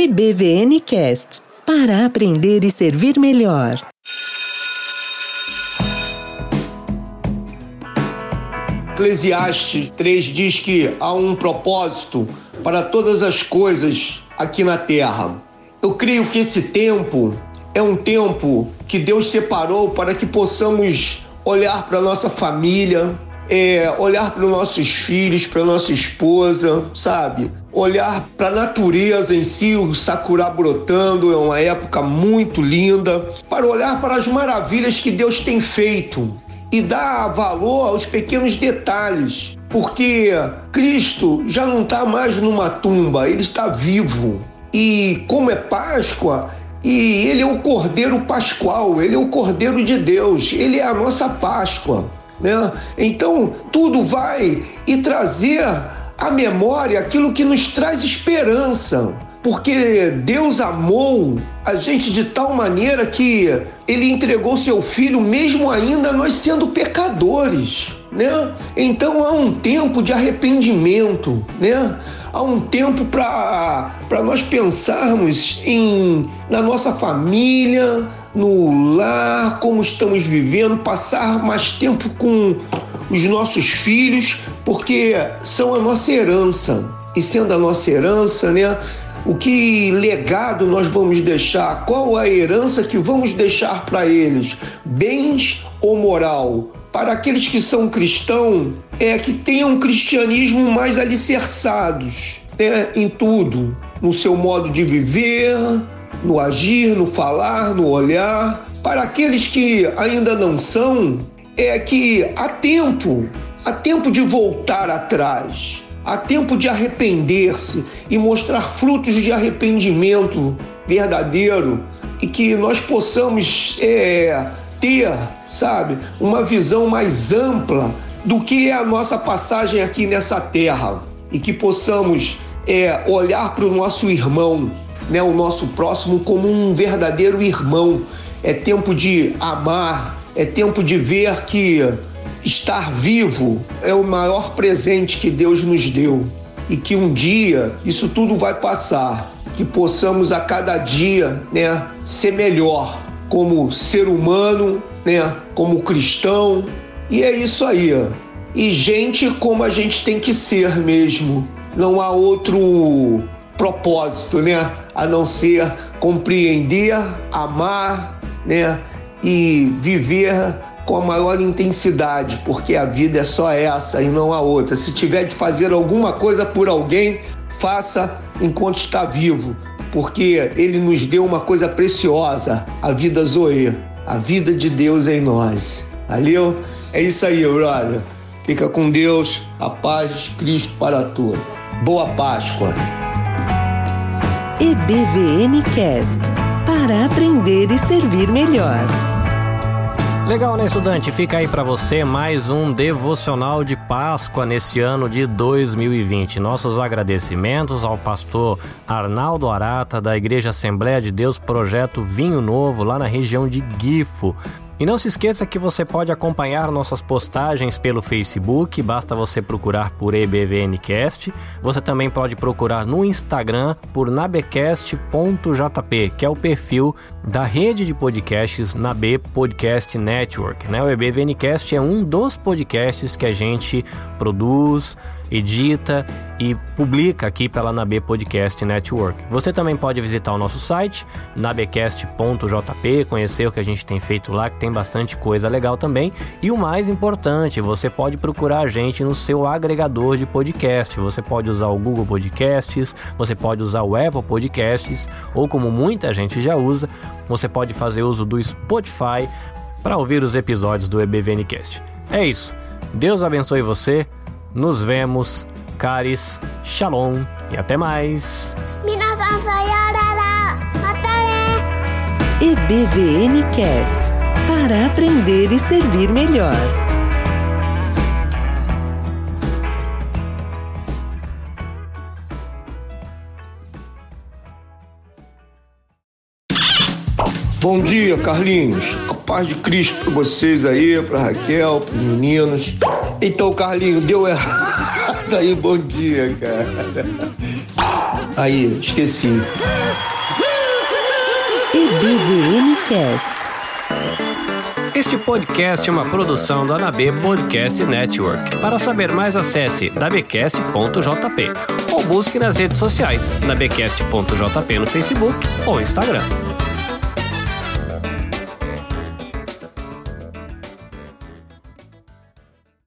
EBVN Cast para aprender e servir melhor. Eclesiastes 3 diz que há um propósito para todas as coisas aqui na terra. Eu creio que esse tempo é um tempo que Deus separou para que possamos olhar para nossa família, é, olhar para os nossos filhos, para nossa esposa, sabe? Olhar para a natureza em si, o sakura brotando, é uma época muito linda, para olhar para as maravilhas que Deus tem feito e dar valor aos pequenos detalhes, porque Cristo já não está mais numa tumba, ele está vivo. E como é Páscoa, e ele é o Cordeiro Pascual, ele é o Cordeiro de Deus, ele é a nossa Páscoa. Né? Então, tudo vai e trazer à memória aquilo que nos traz esperança, porque Deus amou a gente de tal maneira que ele entregou seu filho, mesmo ainda nós sendo pecadores. Né? Então há um tempo de arrependimento, né? há um tempo para nós pensarmos em, na nossa família, no lar, como estamos vivendo, passar mais tempo com os nossos filhos, porque são a nossa herança. E sendo a nossa herança, né? O que legado nós vamos deixar? Qual a herança que vamos deixar para eles? Bens ou moral? Para aqueles que são cristãos, é que tenham um cristianismo mais alicerçados né, em tudo, no seu modo de viver, no agir, no falar, no olhar. Para aqueles que ainda não são, é que há tempo, há tempo de voltar atrás, há tempo de arrepender-se e mostrar frutos de arrependimento verdadeiro e que nós possamos é, ter, sabe, uma visão mais ampla do que é a nossa passagem aqui nessa terra e que possamos é, olhar para o nosso irmão né, o nosso próximo como um verdadeiro irmão. É tempo de amar, é tempo de ver que estar vivo é o maior presente que Deus nos deu e que um dia isso tudo vai passar, que possamos a cada dia, né, ser melhor como ser humano, né, como cristão. E é isso aí. E gente como a gente tem que ser mesmo. Não há outro propósito, né? A não ser compreender, amar, né? E viver com a maior intensidade, porque a vida é só essa e não a outra. Se tiver de fazer alguma coisa por alguém, faça enquanto está vivo, porque ele nos deu uma coisa preciosa, a vida Zoe, a vida de Deus em nós. Valeu? É isso aí, brother. Fica com Deus, a paz de Cristo para todos. Boa Páscoa! EBVN Cast para aprender e servir melhor. Legal, né, estudante? Fica aí para você mais um devocional de Páscoa neste ano de 2020. Nossos agradecimentos ao pastor Arnaldo Arata, da Igreja Assembleia de Deus Projeto Vinho Novo, lá na região de Guifo. E não se esqueça que você pode acompanhar nossas postagens pelo Facebook, basta você procurar por EBVNcast. Você também pode procurar no Instagram por nabecast.jp, que é o perfil da rede de podcasts Nabe Podcast Network. Né? O EBVNcast é um dos podcasts que a gente produz edita e publica aqui pela Nabe Podcast Network. Você também pode visitar o nosso site, nabecast.jp, conhecer o que a gente tem feito lá, que tem bastante coisa legal também. E o mais importante, você pode procurar a gente no seu agregador de podcast. Você pode usar o Google Podcasts, você pode usar o Apple Podcasts, ou como muita gente já usa, você pode fazer uso do Spotify para ouvir os episódios do EBVNcast. É isso. Deus abençoe você. Nos vemos, caris, shalom e até mais. EBVN Cast para aprender e servir melhor. Bom dia, Carlinhos. A paz de Cristo para vocês aí, para Raquel, para os meninos. Então, Carlinhos, deu errado aí. Bom dia, cara. Aí, esqueci. EBVN Cast. Este podcast é uma produção da AB Podcast Network. Para saber mais, acesse nabcast.jp ou busque nas redes sociais nabcast.jp no Facebook ou Instagram.